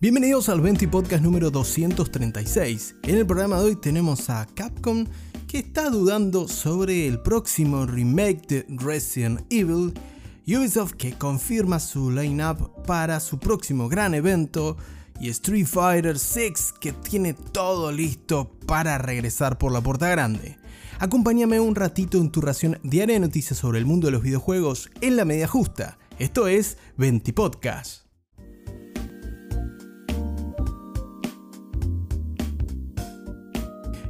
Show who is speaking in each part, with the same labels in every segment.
Speaker 1: Bienvenidos al 20 Podcast número 236. En el programa de hoy tenemos a Capcom que está dudando sobre el próximo remake de Resident Evil, Ubisoft que confirma su lineup para su próximo gran evento y Street Fighter 6 que tiene todo listo para regresar por la puerta grande. Acompáñame un ratito en tu ración diaria de noticias sobre el mundo de los videojuegos en la media justa. Esto es 20 Podcast.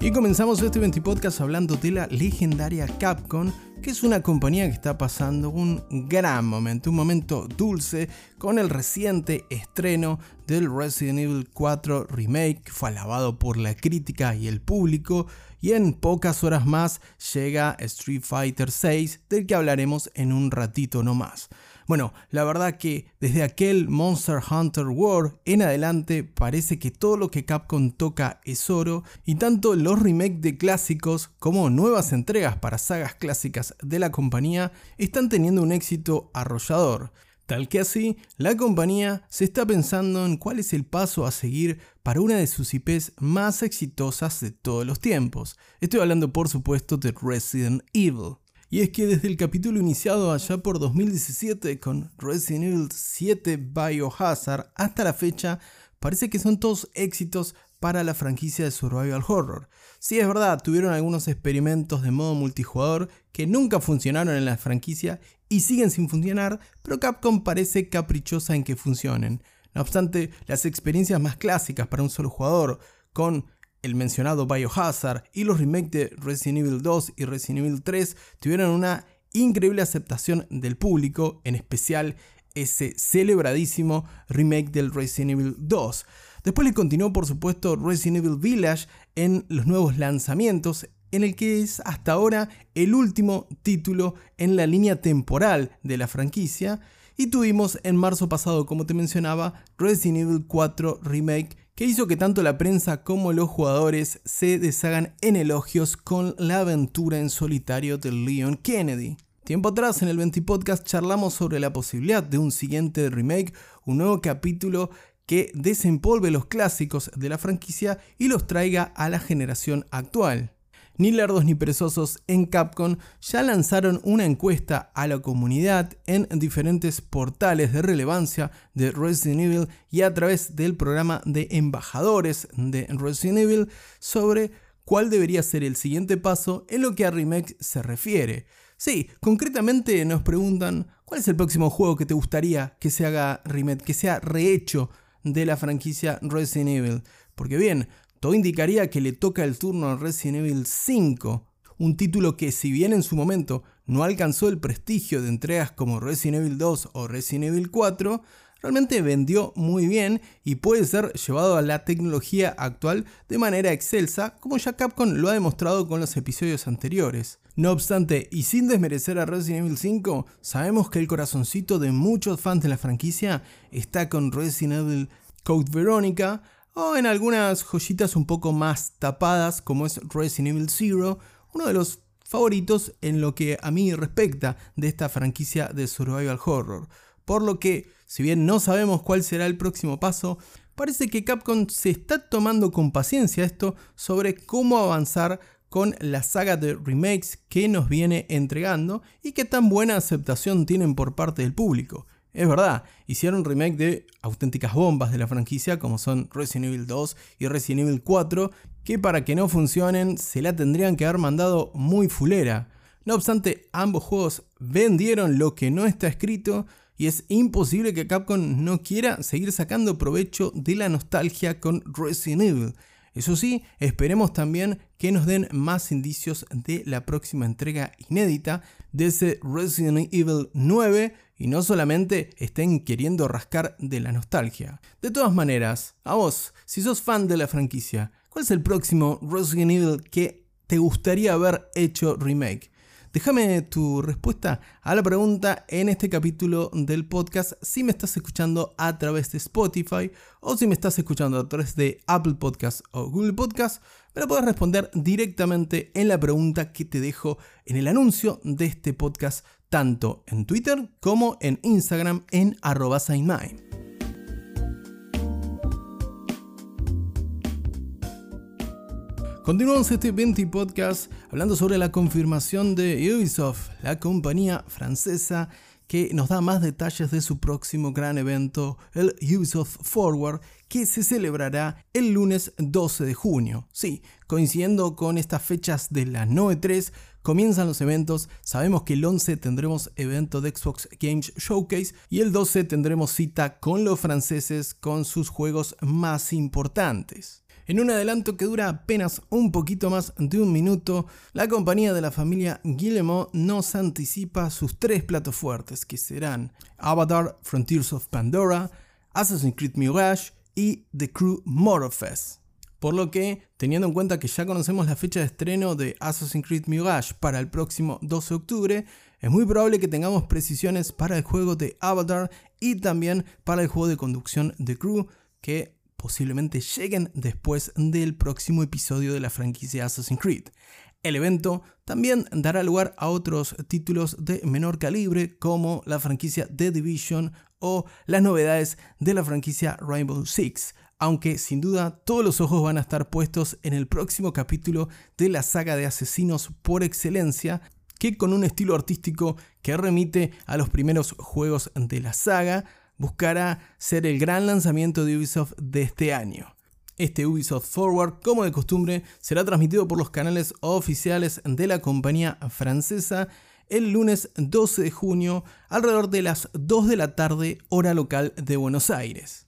Speaker 1: Y comenzamos este 20 Podcast hablando de la legendaria Capcom que es una compañía que está pasando un gran momento, un momento dulce con el reciente estreno del Resident Evil 4 Remake, que fue alabado por la crítica y el público, y en pocas horas más llega Street Fighter 6, del que hablaremos en un ratito no más. Bueno, la verdad que desde aquel Monster Hunter World en adelante parece que todo lo que Capcom toca es oro y tanto los remakes de clásicos como nuevas entregas para sagas clásicas de la compañía están teniendo un éxito arrollador. Tal que así, la compañía se está pensando en cuál es el paso a seguir para una de sus IPs más exitosas de todos los tiempos. Estoy hablando por supuesto de Resident Evil. Y es que desde el capítulo iniciado allá por 2017 con Resident Evil 7 Biohazard hasta la fecha, parece que son todos éxitos para la franquicia de Survival Horror. Sí, es verdad, tuvieron algunos experimentos de modo multijugador que nunca funcionaron en la franquicia y siguen sin funcionar, pero Capcom parece caprichosa en que funcionen. No obstante, las experiencias más clásicas para un solo jugador, con el mencionado Biohazard y los remakes de Resident Evil 2 y Resident Evil 3 tuvieron una increíble aceptación del público, en especial ese celebradísimo remake del Resident Evil 2. Después le continuó por supuesto Resident Evil Village en los nuevos lanzamientos, en el que es hasta ahora el último título en la línea temporal de la franquicia. Y tuvimos en marzo pasado, como te mencionaba, Resident Evil 4 Remake que hizo que tanto la prensa como los jugadores se deshagan en elogios con la aventura en solitario de Leon Kennedy. Tiempo atrás en el 20 Podcast charlamos sobre la posibilidad de un siguiente remake, un nuevo capítulo que desempolve los clásicos de la franquicia y los traiga a la generación actual. Ni lerdos ni perezosos en Capcom ya lanzaron una encuesta a la comunidad en diferentes portales de relevancia de Resident Evil y a través del programa de embajadores de Resident Evil sobre cuál debería ser el siguiente paso en lo que a remake se refiere. Sí, concretamente nos preguntan cuál es el próximo juego que te gustaría que se haga remake, que sea rehecho de la franquicia Resident Evil. Porque bien, todo indicaría que le toca el turno a Resident Evil 5, un título que si bien en su momento no alcanzó el prestigio de entregas como Resident Evil 2 o Resident Evil 4, realmente vendió muy bien y puede ser llevado a la tecnología actual de manera excelsa, como ya Capcom lo ha demostrado con los episodios anteriores. No obstante, y sin desmerecer a Resident Evil 5, sabemos que el corazoncito de muchos fans de la franquicia está con Resident Evil Code Veronica, o en algunas joyitas un poco más tapadas como es Resident Evil Zero, uno de los favoritos en lo que a mí respecta de esta franquicia de survival horror. Por lo que, si bien no sabemos cuál será el próximo paso, parece que Capcom se está tomando con paciencia esto sobre cómo avanzar con la saga de remakes que nos viene entregando y qué tan buena aceptación tienen por parte del público. Es verdad, hicieron remake de auténticas bombas de la franquicia como son Resident Evil 2 y Resident Evil 4, que para que no funcionen se la tendrían que haber mandado muy fulera. No obstante, ambos juegos vendieron lo que no está escrito y es imposible que Capcom no quiera seguir sacando provecho de la nostalgia con Resident Evil. Eso sí, esperemos también que nos den más indicios de la próxima entrega inédita de ese Resident Evil 9 y no solamente estén queriendo rascar de la nostalgia. De todas maneras, a vos, si sos fan de la franquicia, ¿cuál es el próximo Resident Evil que te gustaría haber hecho remake? Déjame tu respuesta a la pregunta en este capítulo del podcast si me estás escuchando a través de Spotify o si me estás escuchando a través de Apple Podcast o Google Podcast. Me lo puedes responder directamente en la pregunta que te dejo en el anuncio de este podcast tanto en Twitter como en Instagram en arroba Continuamos este 20 podcast hablando sobre la confirmación de Ubisoft, la compañía francesa que nos da más detalles de su próximo gran evento, el Ubisoft Forward, que se celebrará el lunes 12 de junio. Sí, coincidiendo con estas fechas de la 9.3, comienzan los eventos. Sabemos que el 11 tendremos evento de Xbox Games Showcase y el 12 tendremos cita con los franceses con sus juegos más importantes. En un adelanto que dura apenas un poquito más de un minuto, la compañía de la familia Guillemot nos anticipa sus tres platos fuertes, que serán Avatar Frontiers of Pandora, Assassin's Creed Mirage y The Crew Motorfest. Por lo que, teniendo en cuenta que ya conocemos la fecha de estreno de Assassin's Creed Mirage para el próximo 12 de octubre, es muy probable que tengamos precisiones para el juego de Avatar y también para el juego de conducción The Crew, que posiblemente lleguen después del próximo episodio de la franquicia Assassin's Creed. El evento también dará lugar a otros títulos de menor calibre como la franquicia The Division o las novedades de la franquicia Rainbow Six, aunque sin duda todos los ojos van a estar puestos en el próximo capítulo de la saga de asesinos por excelencia, que con un estilo artístico que remite a los primeros juegos de la saga, buscará ser el gran lanzamiento de Ubisoft de este año. Este Ubisoft Forward, como de costumbre, será transmitido por los canales oficiales de la compañía francesa el lunes 12 de junio alrededor de las 2 de la tarde hora local de Buenos Aires.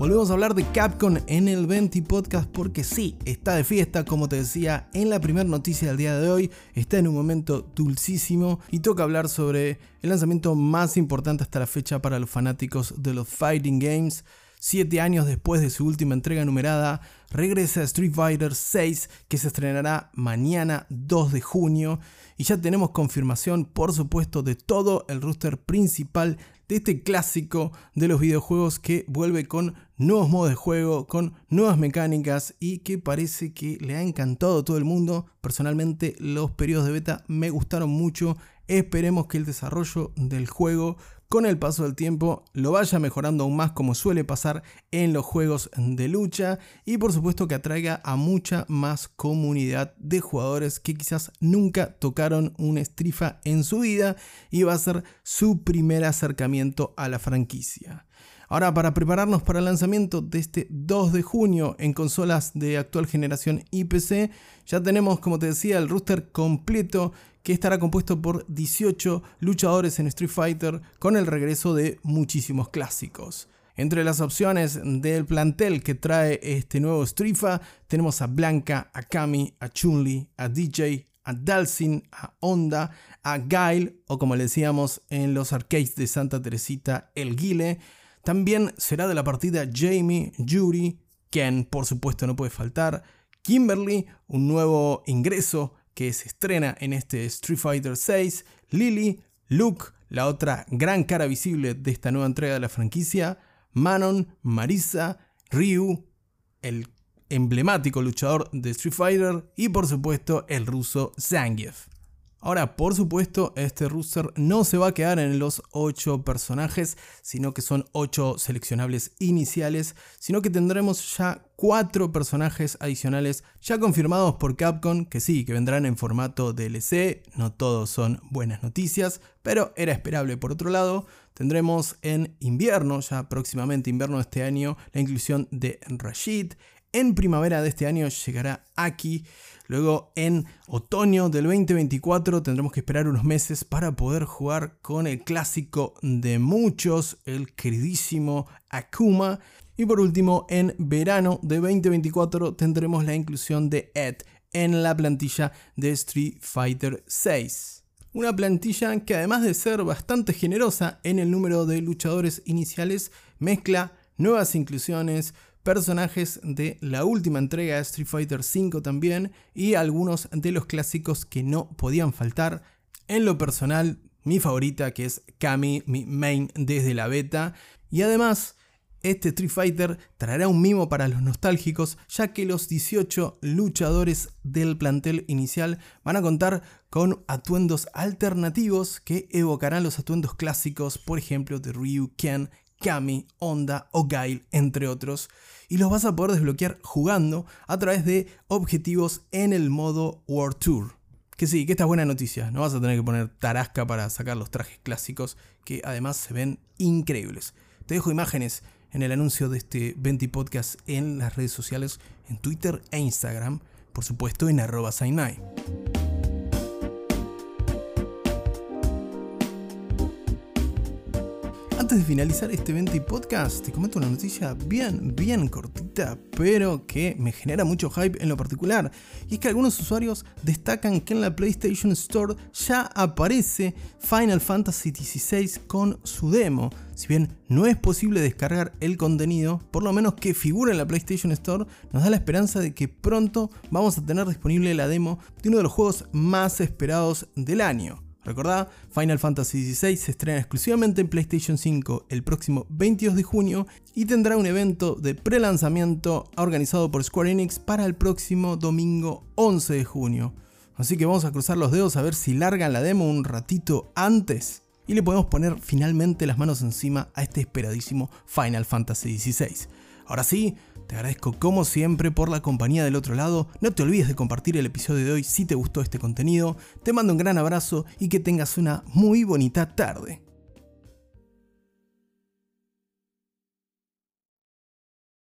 Speaker 1: Volvemos a hablar de Capcom en el 20 Podcast porque sí, está de fiesta, como te decía en la primera noticia del día de hoy, está en un momento dulcísimo y toca hablar sobre el lanzamiento más importante hasta la fecha para los fanáticos de los Fighting Games. Siete años después de su última entrega numerada, regresa Street Fighter 6 que se estrenará mañana 2 de junio y ya tenemos confirmación por supuesto de todo el roster principal de este clásico de los videojuegos que vuelve con nuevos modos de juego, con nuevas mecánicas y que parece que le ha encantado a todo el mundo. Personalmente los periodos de beta me gustaron mucho. Esperemos que el desarrollo del juego con el paso del tiempo lo vaya mejorando aún más como suele pasar en los juegos de lucha y por supuesto que atraiga a mucha más comunidad de jugadores que quizás nunca tocaron un estrifa en su vida y va a ser su primer acercamiento a la franquicia. Ahora, para prepararnos para el lanzamiento de este 2 de junio en consolas de actual generación IPC, ya tenemos, como te decía, el rooster completo que estará compuesto por 18 luchadores en Street Fighter con el regreso de muchísimos clásicos. Entre las opciones del plantel que trae este nuevo Strifa tenemos a Blanca, a Kami, a Chunli, a DJ, a Dalsin, a Honda, a Guile o como le decíamos en los arcades de Santa Teresita, el Guile. También será de la partida Jamie, Yuri, Ken por supuesto no puede faltar, Kimberly, un nuevo ingreso que se estrena en este Street Fighter 6, Lily, Luke, la otra gran cara visible de esta nueva entrega de la franquicia, Manon, Marisa, Ryu, el emblemático luchador de Street Fighter y por supuesto el ruso Zangief. Ahora, por supuesto, este roster no se va a quedar en los 8 personajes, sino que son 8 seleccionables iniciales, sino que tendremos ya 4 personajes adicionales ya confirmados por Capcom, que sí, que vendrán en formato DLC, no todos son buenas noticias, pero era esperable por otro lado. Tendremos en invierno, ya próximamente invierno de este año, la inclusión de Rashid, en primavera de este año llegará Aki. Luego en otoño del 2024 tendremos que esperar unos meses para poder jugar con el clásico de muchos, el queridísimo Akuma. Y por último, en verano de 2024 tendremos la inclusión de Ed en la plantilla de Street Fighter 6. Una plantilla que además de ser bastante generosa en el número de luchadores iniciales, mezcla nuevas inclusiones, personajes de la última entrega de Street Fighter V también y algunos de los clásicos que no podían faltar. En lo personal, mi favorita que es Kami, mi main desde la beta. Y además, Este Street Fighter traerá un mimo para los nostálgicos, ya que los 18 luchadores del plantel inicial van a contar con atuendos alternativos que evocarán los atuendos clásicos, por ejemplo, de Ryu, Ken, Kami, Honda o Gail, entre otros, y los vas a poder desbloquear jugando a través de objetivos en el modo World Tour. Que sí, que esta es buena noticia, no vas a tener que poner tarasca para sacar los trajes clásicos, que además se ven increíbles. Te dejo imágenes en el anuncio de este 20 podcast en las redes sociales, en Twitter e Instagram, por supuesto en arroba Sainai. Antes de finalizar este 20 podcast, te comento una noticia bien, bien cortita, pero que me genera mucho hype en lo particular. Y es que algunos usuarios destacan que en la PlayStation Store ya aparece Final Fantasy XVI con su demo. Si bien no es posible descargar el contenido, por lo menos que figure en la PlayStation Store, nos da la esperanza de que pronto vamos a tener disponible la demo de uno de los juegos más esperados del año. Recordad, Final Fantasy XVI se estrena exclusivamente en PlayStation 5 el próximo 22 de junio y tendrá un evento de pre-lanzamiento organizado por Square Enix para el próximo domingo 11 de junio. Así que vamos a cruzar los dedos a ver si largan la demo un ratito antes y le podemos poner finalmente las manos encima a este esperadísimo Final Fantasy XVI. Ahora sí, te agradezco como siempre por la compañía del otro lado. No te olvides de compartir el episodio de hoy si te gustó este contenido. Te mando un gran abrazo y que tengas una muy bonita tarde.